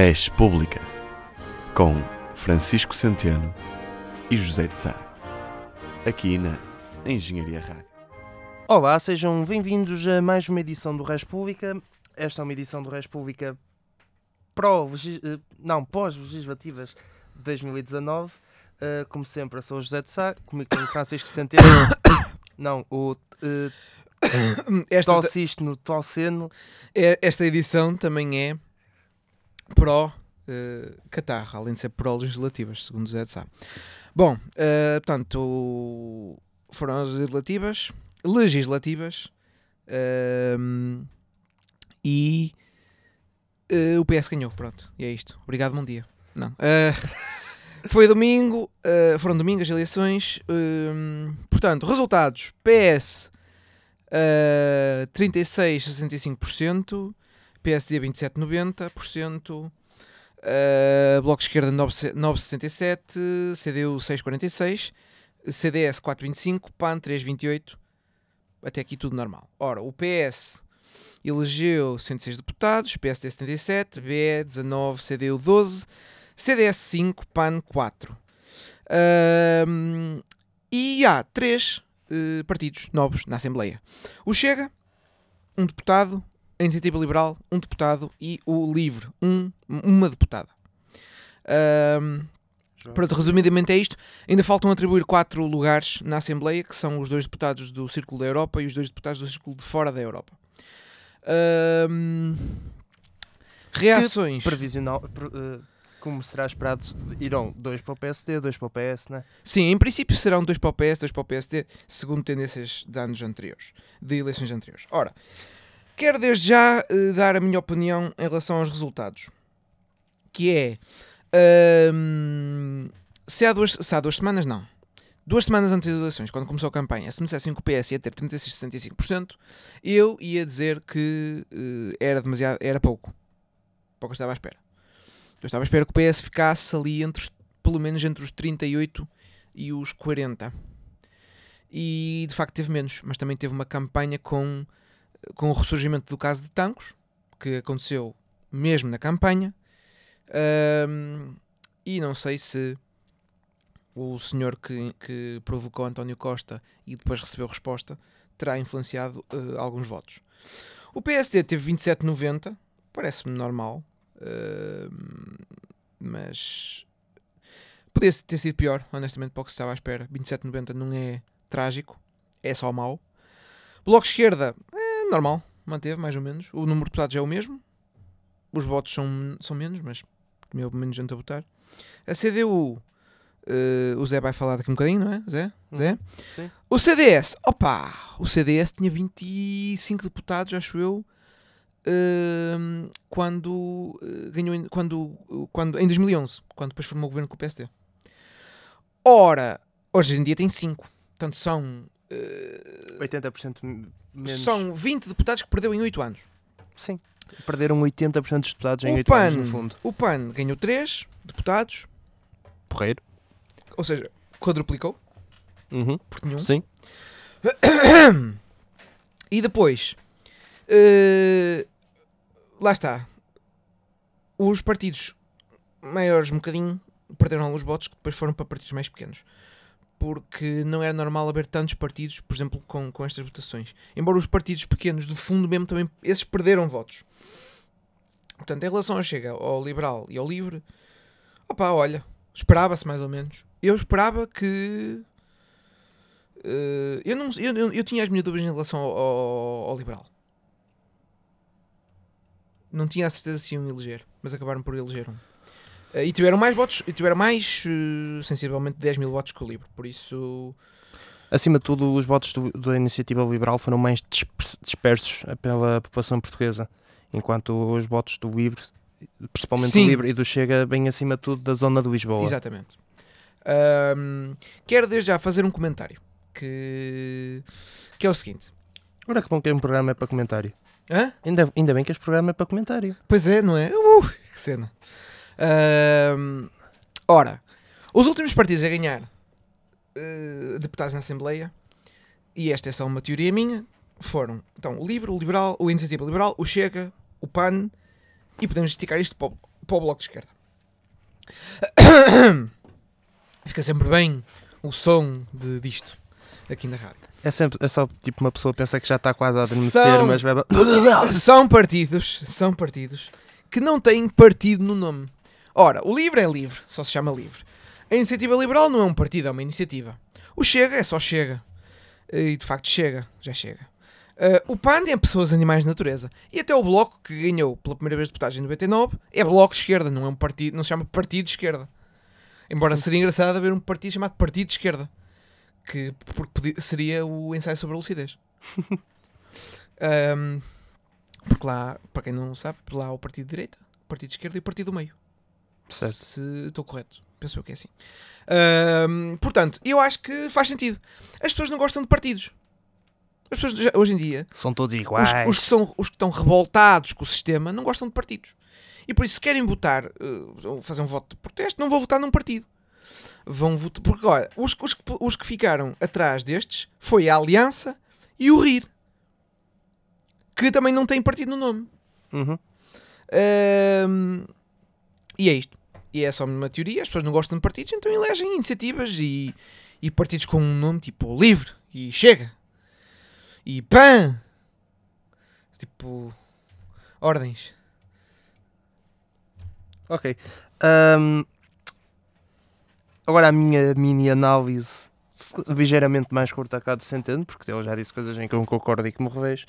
Res Pública, com Francisco Centeno e José de Sá, aqui na Engenharia Rádio. Olá, sejam bem-vindos a mais uma edição do Res Pública. Esta é uma edição do Res Pública pró, eh, não, pós-legislativas de 2019. Uh, como sempre, eu sou o José de Sá, comigo tem o Francisco Centeno. não, o uh, Esta, Tossiste no Toceno. é- esta edição também é pró Catarro, além de ser pró legislativas, segundo o Zé de Sá. Bom, eh, portanto, foram as legislativas, legislativas ehm, e eh, o PS ganhou, pronto, e é isto. Obrigado, bom dia. Não. eh, foi domingo, foram domingo as eleições, ehm, portanto, resultados: PS Uh, 36,65%, PSD 27,90%, uh, Bloco de Esquerda 9 9,67%, CDU 6,46%, CDS 4,25%, PAN 3,28%, até aqui tudo normal. Ora, o PS elegeu 106 deputados, PSD 77, BE 19, CDU 12, CDS 5, PAN 4. Um, e há 3 eh, partidos novos na Assembleia. O Chega, um deputado, a Iniciativa Liberal, um deputado e o Livre, um, uma deputada. Ahm, pronto, resumidamente é isto. Ainda faltam atribuir quatro lugares na Assembleia, que são os dois deputados do Círculo da Europa e os dois deputados do Círculo de Fora da Europa. Ahm, reações. Previsional, pre- eh, como será esperado, irão dois para o PSD, dois para o PS, né? Sim, em princípio serão dois para o PS, dois para o PSD, segundo tendências de anos anteriores, de eleições anteriores. Ora, quero desde já eh, dar a minha opinião em relação aos resultados, que é ahm, se, há duas, se há duas semanas, não. Duas semanas antes das eleições, quando começou a campanha, se me dissessem que o PS ia ter 36, 65%, eu ia dizer que eh, era demasiado, era pouco. Pouco eu estava à espera. Eu estava à espera que o PS ficasse ali entre os pelo menos entre os 38 e os 40. E de facto teve menos, mas também teve uma campanha com, com o ressurgimento do caso de Tancos, que aconteceu mesmo na campanha. Ahm, e não sei se o senhor que, que provocou António Costa e depois recebeu resposta terá influenciado eh, alguns votos. O PSD teve 27,90, parece-me normal, ahm, mas Podia ter sido pior, honestamente, para o que se estava à espera. 27,90 não é trágico, é só mau. Bloco Esquerda, normal, manteve mais ou menos. O número de deputados é o mesmo. Os votos são, são menos, mas meu menos gente a votar. A CDU, eh, o Zé vai falar daqui um bocadinho, não é? Zé? Zé? Sim. O CDS, opa, o CDS tinha 25 deputados, acho eu, ehm, quando eh, ganhou, em- quando, quando, em 2011, quando depois formou o governo com o PSD. Ora, hoje em dia tem 5, portanto são, eh, 80% menos. são 20 deputados que perdeu em 8 anos. Sim. Perderam 80% dos deputados em O 8 anos, PAN, no fundo. o PAN ganhou 3 deputados, Porreiro. ou seja, quadruplicou, Uhum. porque tinha um. Sim. E depois, eh, lá está. Os partidos maiores, um bocadinho, perderam alguns votos que depois foram para partidos mais pequenos. Porque não era normal haver tantos partidos, por exemplo, com, com estas votações. Embora os partidos pequenos, do fundo mesmo, também, esses perderam votos. Portanto, em relação ao Chega, ao Liberal e ao Livre, opa, olha, esperava-se mais ou menos. Eu esperava que eh, eu, não, eu, eu, eu tinha as minhas dúvidas em relação ao, ao- ao liberal. Não tinha a certeza se iam eleger, mas acabaram por eleger um. Eh, e tiveram mais votos, e tiveram mais, eh, sensivelmente 10 mil votos que o livro. Por isso, Acima de tudo, os votos do- da iniciativa liberal foram mais disper- dispersos pela população portuguesa, enquanto os votos do Livre, principalmente Sim. do Livre e do Chega, bem acima de tudo da zona de Lisboa. exatamente. Ahm, quero desde já fazer um comentário que, que é o seguinte: Ora que bom que um programa é para comentário. Hã? Ainda, ainda bem que este programa é para comentário. Pois é, não é? Uh, que cena. Ahm, ora, os últimos partidos a ganhar eh, deputados na Assembleia, e esta é só uma teoria minha, foram então o Livre, o Liberal, o Iniciativa Liberal, o Chega, o PAN, e podemos esticar isto para, o- para o Bloco de Esquerda. Fica sempre bem o som de, disto aqui na rádio. É, sempre, é só tipo uma pessoa pensa que já está quase a adormecer, São- mas vai. São partidos, são partidos que não têm partido no nome. Ora, o LIVRE é livre, só se chama LIVRE. A Iniciativa Liberal não é um partido, é uma iniciativa. O Chega é só Chega. E de facto chega, já chega. Uh, o PAN é Pessoas, Animais de Natureza. E até o Bloco, que ganhou pela primeira vez deputados em 99, é Bloco de Esquerda, não é um partido, não se chama Partido de Esquerda. Embora seria engraçado haver um partido chamado Partido de Esquerda. Que seria o ensaio sobre a lucidez. Um, porque lá, para quem não sabe, lá há o partido de direita, o partido de esquerda e o partido do meio. Certo. Se estou correto. Penso eu que é assim. Ahm, portanto, eu acho que faz sentido. As pessoas não gostam de partidos. As pessoas já- hoje em dia, São todos os, iguais. os que são, os que estão revoltados com o sistema, não gostam de partidos. E por isso, se querem votar, ou fazer um voto de protesto, não vão votar num partido. Vão votar. Porque, olha, os, os, que- os que ficaram atrás destes foi a Aliança e o RIR, que também não tem partido no nome. Uhum. Ahm, e é isto. E é só uma teoria. As pessoas não gostam de partidos, então elegem iniciativas e, e partidos com um nome tipo Livre e Chega e PAN. Tipo. Ordens. Ok. Ahm, agora a minha mini análise se- ligeiramente mais curta cá do Centeno, porque ele já disse coisas em que eu não concordo e que me revejo.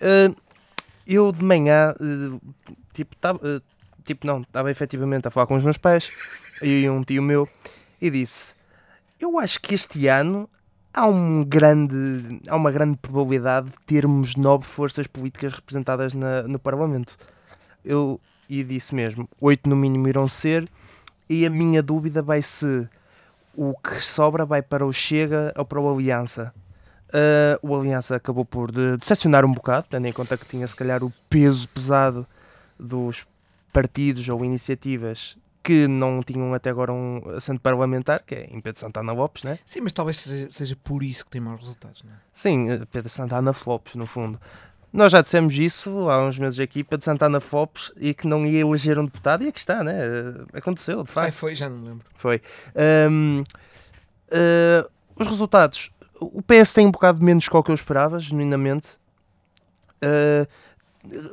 Ah, eu de manhã, eh, tipo, tava, eh, tipo não, estava efetivamente a falar com os meus pais e um tio meu e disse: Eu acho que este ano há, um grande, há uma grande probabilidade de termos nove forças políticas representadas na- no Parlamento. Eu, e disse mesmo, oito no mínimo irão ser, e a minha dúvida vai se o que sobra vai para o Chega ou para o Aliança. Ah, o Aliança acabou por de- decepcionar um bocado, tendo em conta que tinha se calhar o peso pesado dos partidos ou iniciativas que não tinham até agora um assento parlamentar, que é em Pedro Santana Lopes, né? Sim, mas talvez seja, seja por isso que tem maus resultados, não é? Sim, eh, Pedro Santana Flopes, no fundo. Nós já dissemos isso há uns meses aqui, Pedro Santana Flopes, e que não ia eleger um deputado, e aqui está, né? Eh, Aconteceu, de Ai, facto. foi, já não me lembro. Foi. Ahm, ah, os resultados. O PS tem um bocado menos que o que eu esperava, genuinamente. Ah,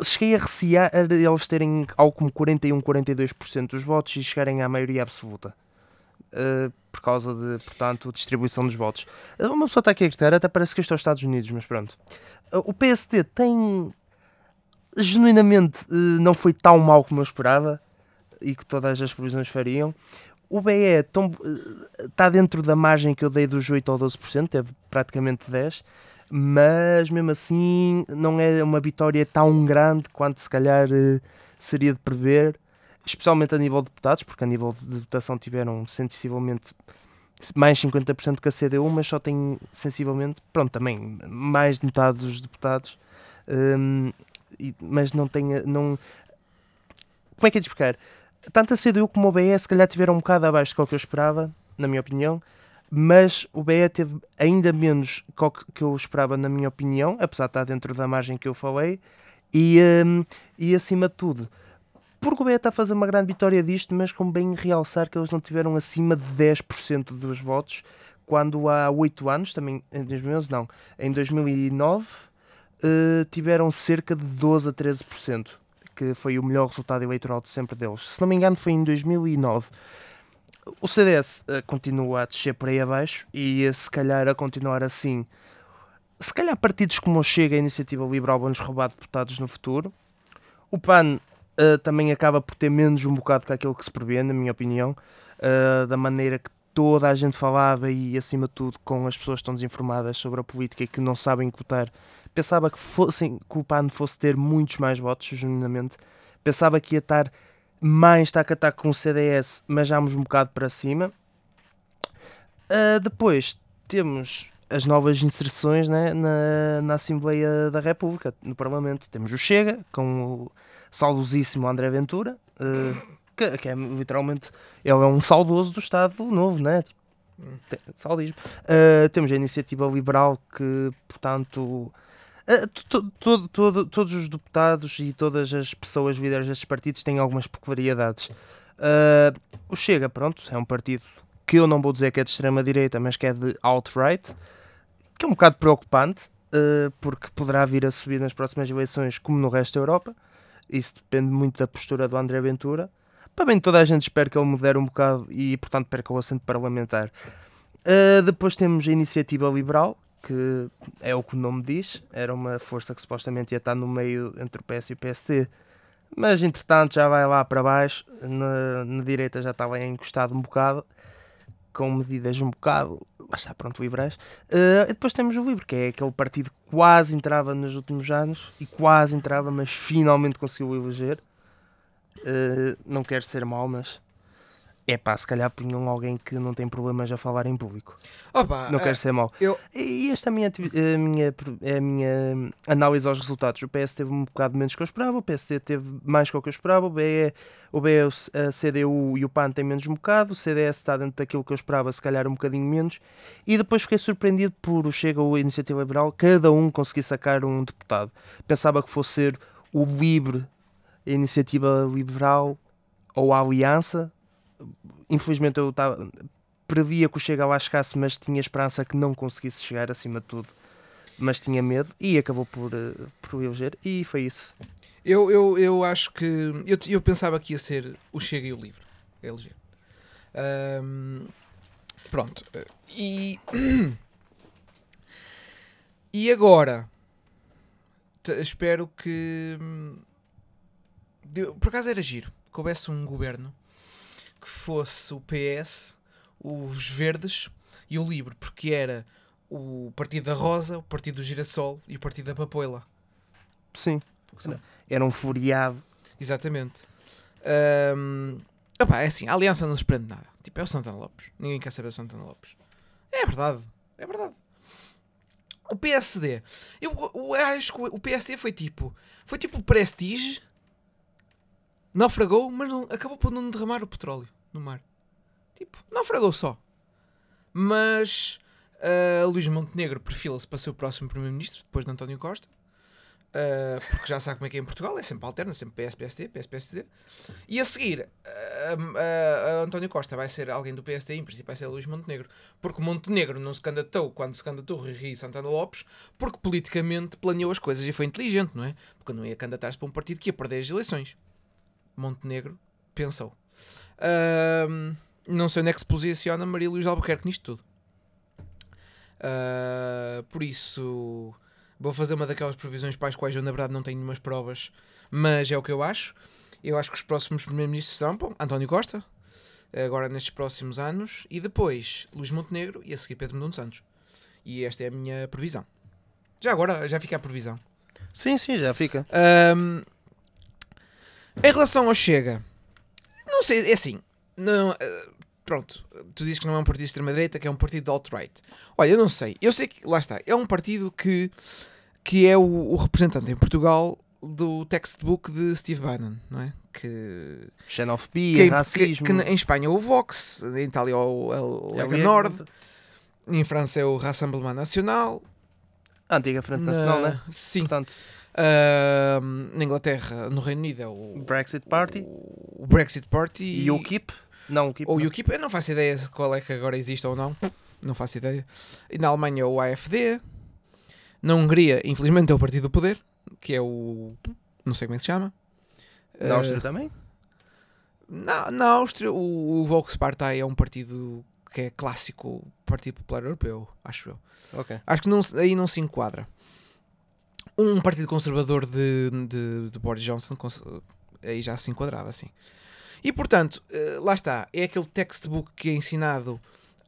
cheguei a recear eles terem algo como 41, 42% dos votos e chegarem à maioria absoluta. Ah, por causa de, portanto, distribuição dos votos. Ah, Uma pessoa está aqui a gritar, até parece que estou aos Estados Unidos, mas pronto. Ah, o PST tem. Genuinamente eh, não foi tão mal como eu esperava e que todas as previsões fariam. O BE eh, está dentro da margem que eu dei dos 8 ao 12%, teve praticamente 10%, mas mesmo assim não é uma vitória tão grande quanto se calhar eh, seria de prever, especialmente a nível de deputados, porque a nível de votação tiveram sensivelmente mais 50% que a CDU, mas só tem sensivelmente, pronto, também mais de metade dos deputados, hum, mas não tem, não... Como é que é de explicar? tanto a CDU como o BE se calhar tiveram um bocado abaixo do que eu esperava, na minha opinião, mas o BE teve ainda menos que eu esperava, na minha opinião, apesar de estar dentro da margem que eu falei, e, hum, e acima de tudo, porque o BE está a fazer uma grande vitória disto, mas com bem realçar que eles não tiveram acima de 10% dos votos, quando há 8 anos, também em 2011, não, em 2009, eh, tiveram cerca de 12 a 13% que foi o melhor resultado eleitoral de sempre deles. Se não me engano, foi em 2009. O CDS eh, continua a descer por aí abaixo e se calhar a continuar assim, se calhar partidos como o Chega e a Iniciativa Liberal vão-nos roubar deputados no futuro. O PAN eh, também acaba por ter menos um bocado que aquilo que se prevê, na minha opinião, eh, da maneira que toda a gente falava e, acima de tudo, com as pessoas que estão desinformadas sobre a política e que não sabem votar pensava que, fossem, que o PAN fosse ter muitos mais votos, genuinamente. Pensava que ia estar mais tac a tac com o CDS, mas já um bocado para cima. Ah, depois temos as novas inserções né, na, na Assembleia da República, no Parlamento. Temos o Chega, com o saudosíssimo André Ventura, ah, que, que é literalmente ele é um saudoso do Estado Novo, né? Saudismo. Ah, temos a Iniciativa Liberal, que, portanto, Todo- todos os deputados e todas as pessoas líderes destes partidos têm algumas peculiaridades. Ah, o Chega, pronto, é um partido que eu não vou dizer que é de extrema-direita, mas que é de alt-right, que é um bocado preocupante, ah, porque poderá vir a subir nas próximas eleições, como no resto da Europa. Isso depende muito da postura do André Ventura. Para bem, toda a gente espera que ele modere um bocado e, portanto, perca o assento parlamentar. Depois temos a Iniciativa Liberal, que é o que o nome diz, era uma força que supostamente ia estar no meio entre o PS e o PSD, mas entretanto já vai lá para baixo, na, na direita já estava encostado um bocado, com medidas um bocado, mas está pronto, liberais. Eh, e depois temos o Livre, que é aquele partido que quase entrava nos últimos anos, e quase entrava, mas finalmente conseguiu eleger. Eh, não quero ser mau, mas... É pá, se calhar punham alguém que não tem problemas a falar em público. Opa, Não quero ser mau. eu- E esta é a minha, a minha, é a minha análise aos resultados. O PS teve um bocado menos que eu esperava, o PSD teve mais que o que eu esperava, o BE, o BE, a CDU e o PAN têm menos um bocado, o CDS está dentro daquilo que eu esperava, se calhar um bocadinho menos. E depois fiquei surpreendido por o Chega ou a Iniciativa Liberal, cada um conseguir sacar um deputado. Pensava que fosse ser o Libre, a Iniciativa Liberal ou a Aliança. Infelizmente eu estava previa que o Chega lá chegasse, mas tinha esperança que não conseguisse chegar acima de tudo. Mas tinha medo e acabou por, eh, por eleger e foi isso. Eu, eu, eu acho que. Eu, eu pensava que ia ser o Chega e o Livre. a eleger. Ahm, pronto. E. E agora? Espero que. hum, Por acaso era giro que houvesse um governo que fosse o PS, os Verdes e o Livre, porque era o Partido da Rosa, o Partido do Girassol e o Partido da Papoila. Sim. Era um furiado. Exatamente. Ahm, opá, é assim, a aliança não se prende nada. Tipo, é o Santana Lopes. Ninguém quer saber do Santana Lopes. É verdade. É verdade. O PSD. Eu, eu acho que o PSD foi tipo. Foi tipo o Prestige. Naufragou, mas não, acabou por não derramar o petróleo no mar. Tipo, naufragou só. Mas ah, Luís Montenegro perfila-se para ser o próximo Primeiro-Ministro, depois de António Costa. Uh, porque já sabe como é que é em Portugal, é sempre alterna, sempre PS, PSD, PS, PSD. E a seguir, uh, uh, uh, António Costa vai ser alguém do PSD, em princípio vai ser Luís Montenegro, porque Montenegro não se candidatou quando se candidatou Rui Santana Lopes, porque politicamente planeou as coisas e foi inteligente, não é? Porque não ia candidatar-se para um partido que ia perder as eleições. Montenegro pensou. Uh, não sei onde é que se posiciona Maria Luís Albuquerque nisto tudo. Uh, por isso Vou fazer uma daquelas previsões para as quais eu, na verdade, não tenho nenhumas provas, mas é o que eu acho. Eu acho que os próximos primeiros-ministros serão bom, António Costa, agora nestes próximos anos, e depois Luís Montenegro e a seguir Pedro Nuno Santos. E esta é a minha previsão. Já agora, já fica a previsão. Sim, sim, já fica. Em relação ao Chega, não sei, é assim, não, ah, pronto, tu dizes que não é um partido de extrema-direita, que é um partido de alt-right. Olha, eu não sei, eu sei que, lá está, é um partido que, que é o, o representante em Portugal do textbook de Steve Bannon, não é? Que, Xenofobia, que, racismo. que- que em Espanha é o Vox, em Itália é o, é o Lega Nord, em França é o Rassemblement Nacional, A antiga Frente na- Nacional, né? Sim. Portanto, Ahm, na Inglaterra, no Reino Unido é o Brexit Party o Brexit Party e o UKIP. Não, o UKIP. ou não. UKIP, eu não faço ideia qual é que agora existe ou não. Não faço ideia. E na Alemanha é o AFD. Na Hungria, infelizmente, é o Partido do Poder, que é o. Não sei como é que se chama. Na Áustria Ah, também? na, na Áustria, o, o Volkspartei é um partido que é clássico, Partido Popular Europeu, acho eu. Ok. Acho que não, aí não se enquadra. Um partido conservador de, de, de Boris Johnson cons- aí já se enquadrava, assim. E portanto, eh, lá está, é aquele textbook que é ensinado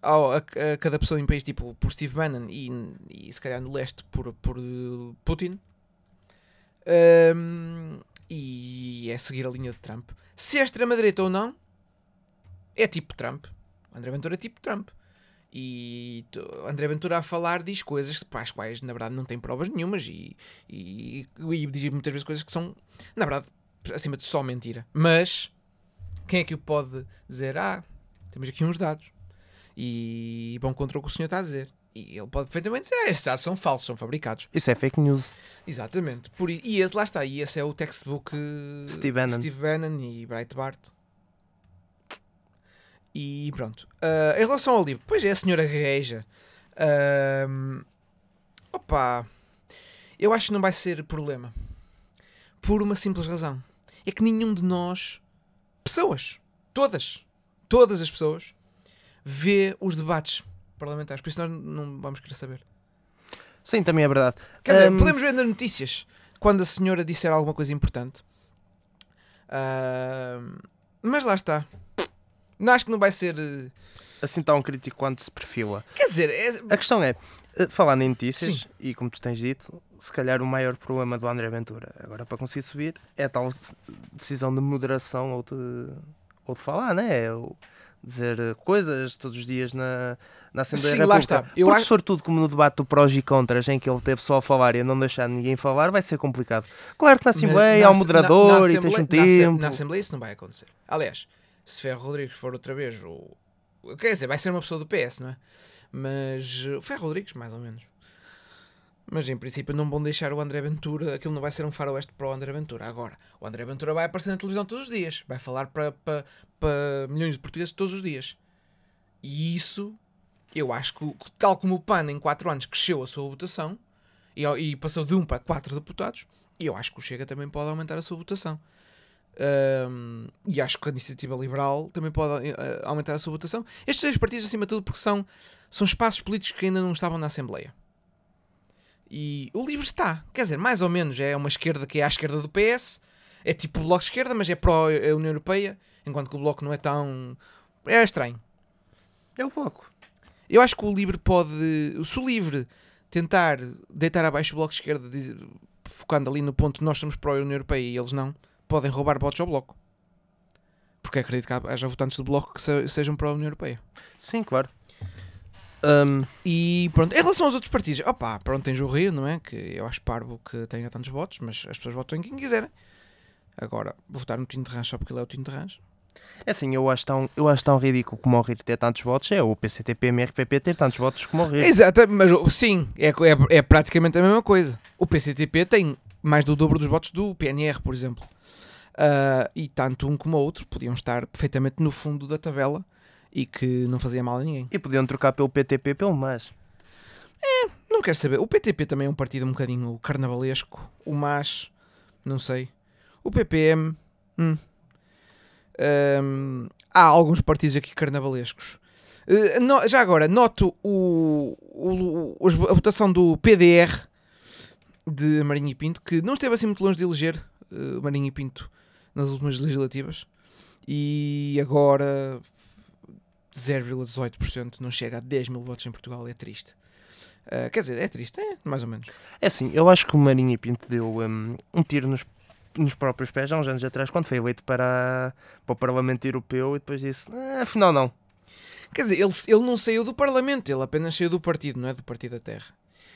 ao- a, a cada pessoa em país, tipo por Steve Bannon e, e se calhar no leste por, por eh, Putin. Ahm, e é seguir a linha de Trump. Se é extrema-direita ou não, é tipo Trump. André Ventura é tipo Trump. E André Ventura a falar diz coisas para as quais na verdade não tem provas nenhumas e, e, e diz muitas vezes coisas que são na verdade acima de só mentira. Mas quem é que o pode dizer? Ah, temos aqui uns dados e vão contra o que o senhor está a dizer. E ele pode perfeitamente dizer: ah, estes dados são falsos, são fabricados. Isso é fake news. Exatamente. Por, e esse, lá está, e esse é o textbook Steve Bannon. Steve Bannon e Breitbart. E pronto. Ah, em relação ao livro, pois é a senhora gagueja. Ahm, opa, eu acho que não vai ser problema. Por uma simples razão. É que nenhum de nós, pessoas, todas, todas as pessoas, vê os debates parlamentares. Por isso nós não vamos querer saber. Sim, também é verdade. Quer dizer, Hum, podemos ver nas notícias quando a senhora disser alguma coisa importante. Ahm, mas lá está. Não acho que não vai ser. eh, Assim tão crítico quanto se perfila. Quer dizer, é- A questão é, eh, falar em notícias, Sim. e como tu tens dito, se calhar o maior problema do André Ventura agora para conseguir subir é a tal decisão de moderação ou de, ou de falar, né? É o dizer coisas todos os dias na, na Assembleia Sim, da lá República. está. Eu Porque acho- se for tudo como no debate do prós e contras, em que ele teve só a falar e não deixar ninguém falar, vai ser complicado. Claro que na Assembleia na- há um na- moderador na e tens um Assembleia- na tempo. Na Assembleia isso não vai acontecer. Aliás, se Ferro Rodrigues for outra vez o. Quer dizer, vai ser uma pessoa do PS, não é? Mas. eh, O Ferro Rodrigues, mais ou menos. Mas em princípio não vão deixar o André Ventura. Aquilo não vai ser um faroeste para o André Ventura. Agora, o André Ventura vai aparecer na televisão todos os dias. Vai falar para, para, para milhões de portugueses todos os dias. E isso, eu acho que, tal como o PAN em 4 anos cresceu a sua votação e, e passou de 1 para 4 deputados, eu acho que o Chega também pode aumentar a sua votação. Ahm, e acho que a Iniciativa Liberal também pode eh, aumentar a sua votação. Estes dois partidos, acima de tudo, porque são, são espaços políticos que ainda não estavam na Assembleia. E o Livre está, quer dizer, mais ou menos, é uma esquerda que é à esquerda do PS, é tipo o Bloco de Esquerda, mas é pró-União Europeia, enquanto que o Bloco não é tão. É estranho. É o foco. Eu acho que o Livre pode. Se o Livre tentar deitar abaixo o Bloco de Esquerda, focando ali no ponto que nós somos pró-União Europeia e eles não, podem roubar votos ao Bloco. Porque acredito que haja votantes do Bloco que se- sejam pró-União Europeia. Sim, claro. Ahm, E pronto, em relação aos outros partidos, opá, pronto, tem o Rir, não é? Que eu acho parvo que tenha tantos votos, mas as pessoas votam em quem quiserem. Agora, votar no Tinto de Rancho só porque ele é o Tinto de Rancho. É assim, eu acho tão, eu acho tão ridículo como o Rir ter tantos votos, é o PCTP MRPP ter tantos votos como o Rir. Exato, mas sim, é, é, é praticamente a mesma coisa. O PCTP tem mais do dobro dos votos do PNR, por exemplo. Ah, e tanto um como o outro podiam estar perfeitamente no fundo da tabela e que não fazia mal a ninguém. E podiam trocar pelo PTP pelo MAS. Não quero saber. O PTP também é um partido um bocadinho carnavalesco. O MAS, não sei. O PPM, hum. Ahm, há alguns partidos aqui carnavalescos. No- já agora, noto o, o- a votação do PDR de Marinho e Pinto, que não esteve assim muito longe de eleger eh, Marinho e Pinto nas últimas legislativas. E agora 0,18% não chega a 10 mil votos em Portugal. É triste. Uh, quer dizer, é triste, é, mais ou menos. É assim, eu acho que o Marinho e Pinto deu um, um tiro nos, nos próprios pés há uns anos atrás, quando foi eleito para, para o Parlamento Europeu e depois disse, "Ah, afinal não. Quer dizer, ele, ele não saiu do Parlamento, ele apenas saiu do partido, não é do Partido da Terra.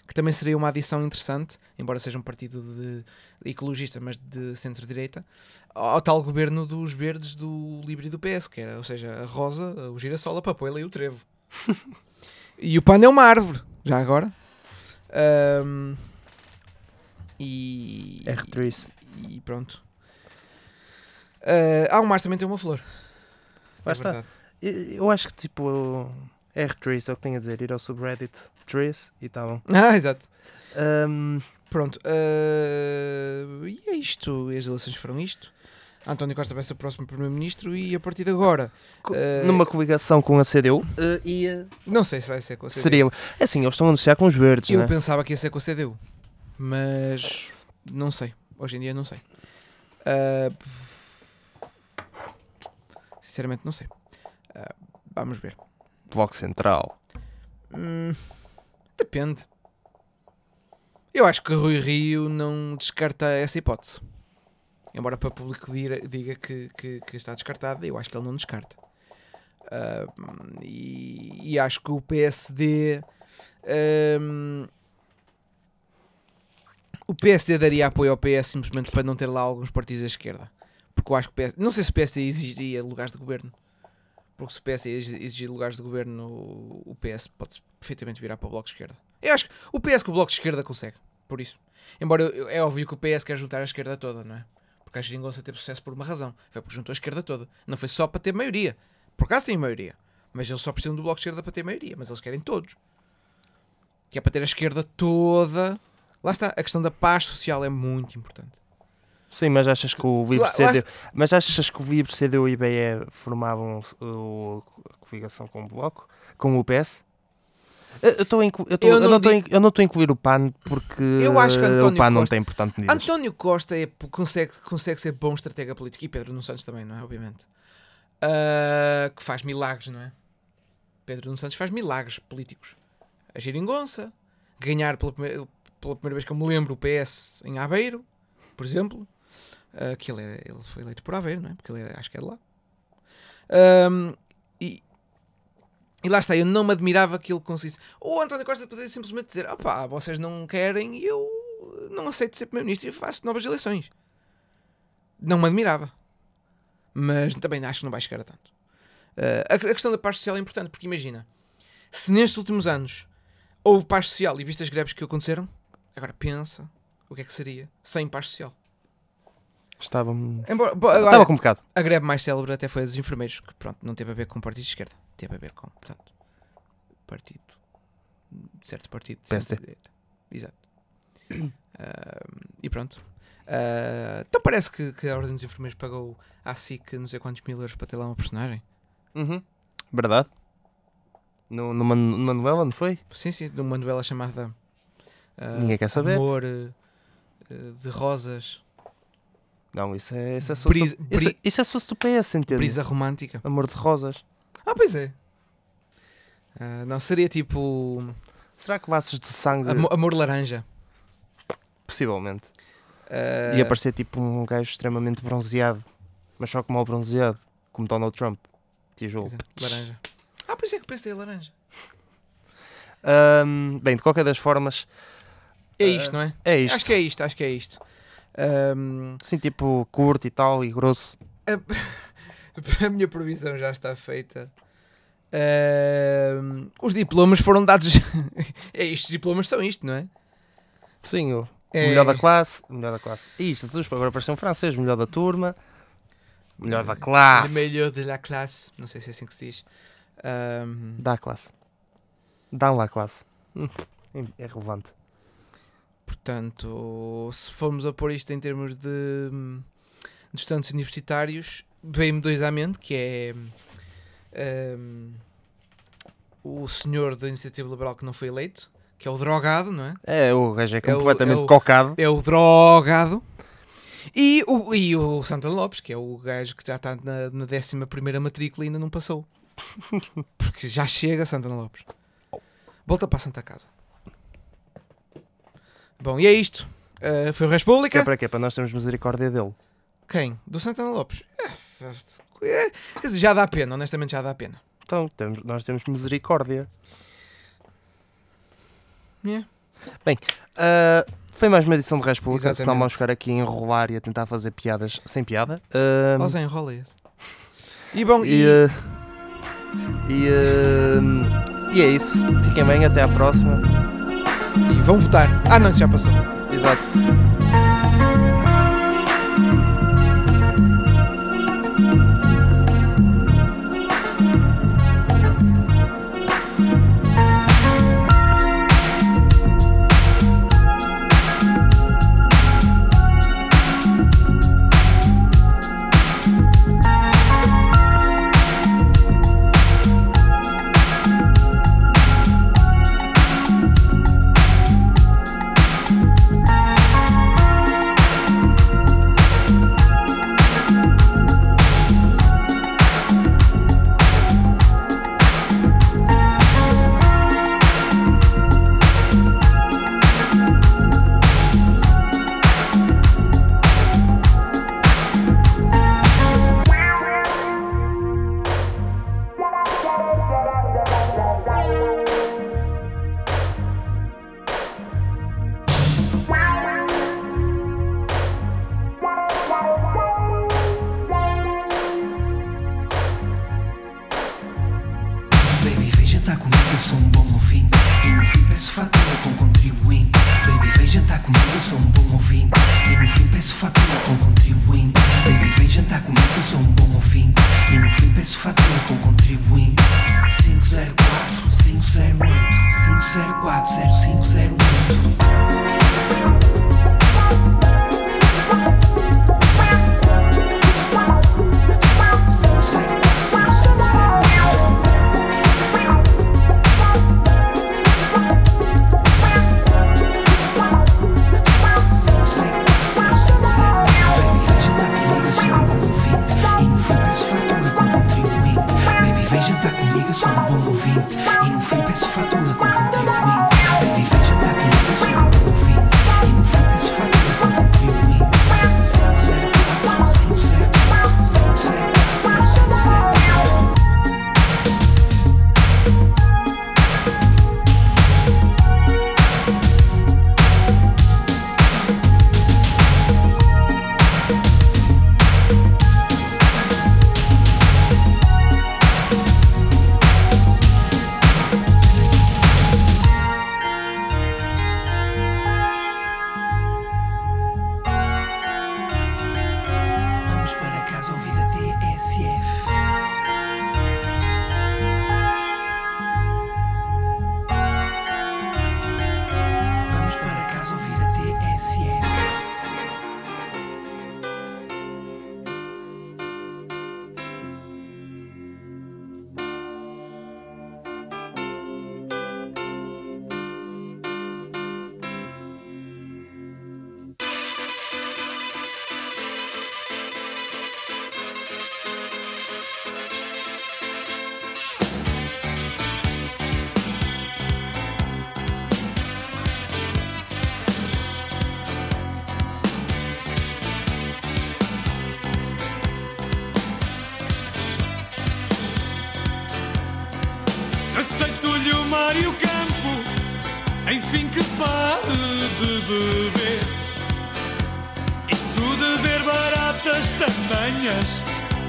Que também seria uma adição interessante, embora seja um partido de, ecologista, mas de centro-direita, ao, tal governo dos verdes, do Livre e do PS, que era, ou seja, a rosa, o girassol, a papoila e o trevo. e o pano é uma árvore, já agora. Ahm, e, R3. e pronto. Ah, ah, o Mars também tem uma flor. Lá É está. verdade. E- Eu acho que tipo R3 é o que tenho a dizer, ir ao subreddit Trees e tá bom. Ah, exato. Um, Pronto. ah, e é isto. As eleições foram isto. António Costa vai ser o próximo Primeiro-Ministro e a partir de agora. co- Eh, numa coligação com a CDU eh, e eh, Não sei se vai ser com a CDU. seria. É assim, eles estão a anunciar com os verdes, Eu né? pensava que ia ser com a CDU. Mas. Não sei. Hoje em dia não sei. Ah, sinceramente não sei. Ah, vamos ver. Bloco Central. Hum, depende. Eu acho que Rui Rio não descarta essa hipótese. Embora para o público diga, que, que, que está descartada, eu acho que ele não descarta. Ah, e, e acho que o PSD. hum, o PSD daria apoio ao PS simplesmente para não ter lá alguns partidos da esquerda. Porque eu acho que o. Não sei se o PSD exigiria lugares de governo. Porque se o PS exi- exigir lugares de governo, o PS pode perfeitamente virar para o Bloco de Esquerda. Eu acho que o PS com o Bloco de Esquerda consegue, por isso. Embora eu- é óbvio que o PS quer juntar a esquerda toda, não é? Porque a geringonça teve sucesso por uma razão. Foi porque juntou a esquerda toda. Não foi só para ter maioria. Por acaso tem maioria. Mas eles só precisam do Bloco de Esquerda para ter maioria. Mas eles querem todos. Que é para ter a esquerda toda. Lá está. A questão da paz social é muito importante. Sim, mas achas que o CDU, mas achas que o CDU e IBE formavam o, a coligação com o Bloco? Com o PS? Eu eu estou a inclu- eu tô- Eu eu não não estou a digo- não incluir o PAN porque Eu acho que o António PAN não Costa- tem, portanto, medidas. António Costa é, consegue, consegue ser bom estratega político. E Pedro Nuno Santos também, não é? Obviamente. Ah, que faz milagres, não é? Pedro Nuno Santos faz milagres políticos. A geringonça. Ganhar pela primeira, pela primeira vez que eu me lembro o PS em Aveiro, por exemplo. Ah, que ele, é- ele foi eleito por Aveiro, não é? Porque ele é- acho que é de lá. Ahm, e, e lá está, eu não me admirava que ele conseguisse. O António Costa poderia simplesmente dizer: opá, vocês não querem e eu não aceito ser Primeiro-Ministro e faço novas eleições. Não me admirava. Mas também acho que não vai chegar a tanto. Ah, a, a questão da paz social é importante, porque imagina, se nestes últimos anos houve paz social e viste as greves que aconteceram, agora pensa o que é que seria sem paz social. Estava, Embora, estava complicado. a greve mais célebre até foi a dos enfermeiros, que pronto, não teve a ver com o partido de esquerda, teve a ver com, portanto, partido, certo partido PSD. Exato. Ah, e pronto. Ah, então parece que, que a Ordem dos Enfermeiros pagou à SIC não sei quantos mil euros para ter lá uma personagem. Uhum. Verdade. No, no, Man- no Manuela, não foi? Sim, sim, de uma novela chamada ah, Ninguém quer saber. Amor eh, de Rosas, Não, isso é, isso é se fosse Brisa- do- bri- isso, isso é se fosse do PS, entende? Brisa Romântica. Amor de rosas. Ah, pois é. Ah, não, seria tipo Será que laços de sangue? Amo- Amor Laranja. Possivelmente. Ah, Ia parecer tipo um gajo extremamente bronzeado. Mas só como ao bronzeado. Como Donald Trump. Tijolo. Laranja. Ah, por isso é que PSD é laranja. Ahm, bem, de qualquer das formas, É isto, não é? é isto. Acho que é isto, acho que é isto. Ahm, Assim, tipo, curto e tal, e grosso. a minha previsão já está feita. Os diplomas foram dados. é isto, os diplomas são isto, não é? Sim, o É- melhor da classe. Melhor da classe. Isto, Jesus, agora pareceu um francês. Melhor da turma. Melhor da classe. melhor de la classe. Não sei se é assim que se diz. Ahm, Da classe. Dá lá classe. Hum, É relevante. Portanto, se formos a pôr isto em termos de, de estudantes universitários, veio-me dois à mente, que é hum, o senhor da Iniciativa Liberal que não foi eleito, que é o drogado, não é? É, o gajo é o- completamente é o- cocado. É o drogado. E o, e o Santana Lopes, que é o gajo que já está na, na 11 matrícula e ainda não passou. Porque já chega Santana Lopes. Volta para a Santa Casa. Bom, e é isto. Uh, foi o República. é para quê? Para nós termos misericórdia dele. Quem? Do Santana Lopes. É, é, já dá pena, honestamente já dá pena. Então, temos, nós temos misericórdia. É. Bem, ah, foi mais uma edição de República, Exatamente. senão vamos ficar aqui a enrolar e a tentar fazer piadas sem piada. Ó Zé, enrola esse. E bom, e, e, ah, e, ah, e é isso. Fiquem bem, até à próxima. Vão votar. Ah não, isso já passou. Exato. 19th.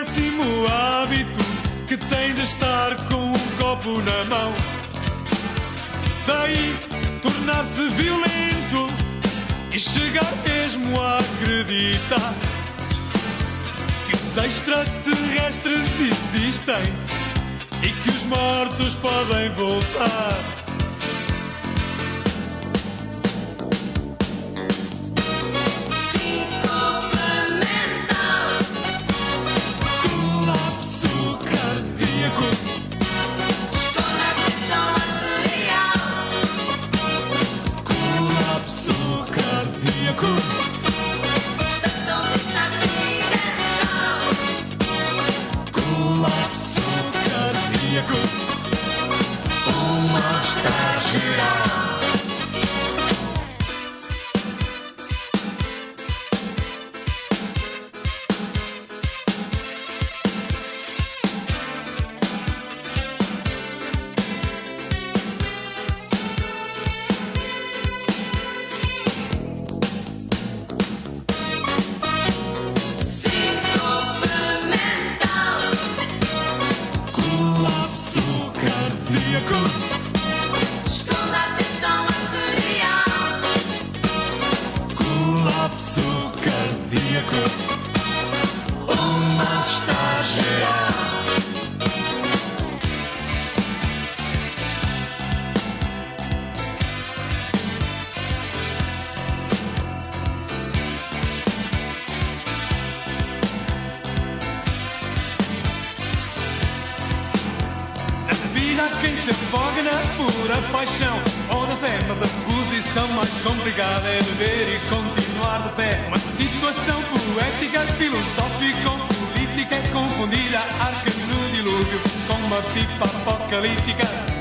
péssimo hábito que tem de estar com um copo na mão. Daí tornar-se violento e chegar mesmo a acreditar que os extraterrestres existem e que os mortos podem voltar. se voga na pura paixão ou da fé. Mas a posição mais complicada é beber e continuar de pé. Uma situação poética, filosófica, ou política é confundida. Arca no dilúvio com uma pipa apocalíptica.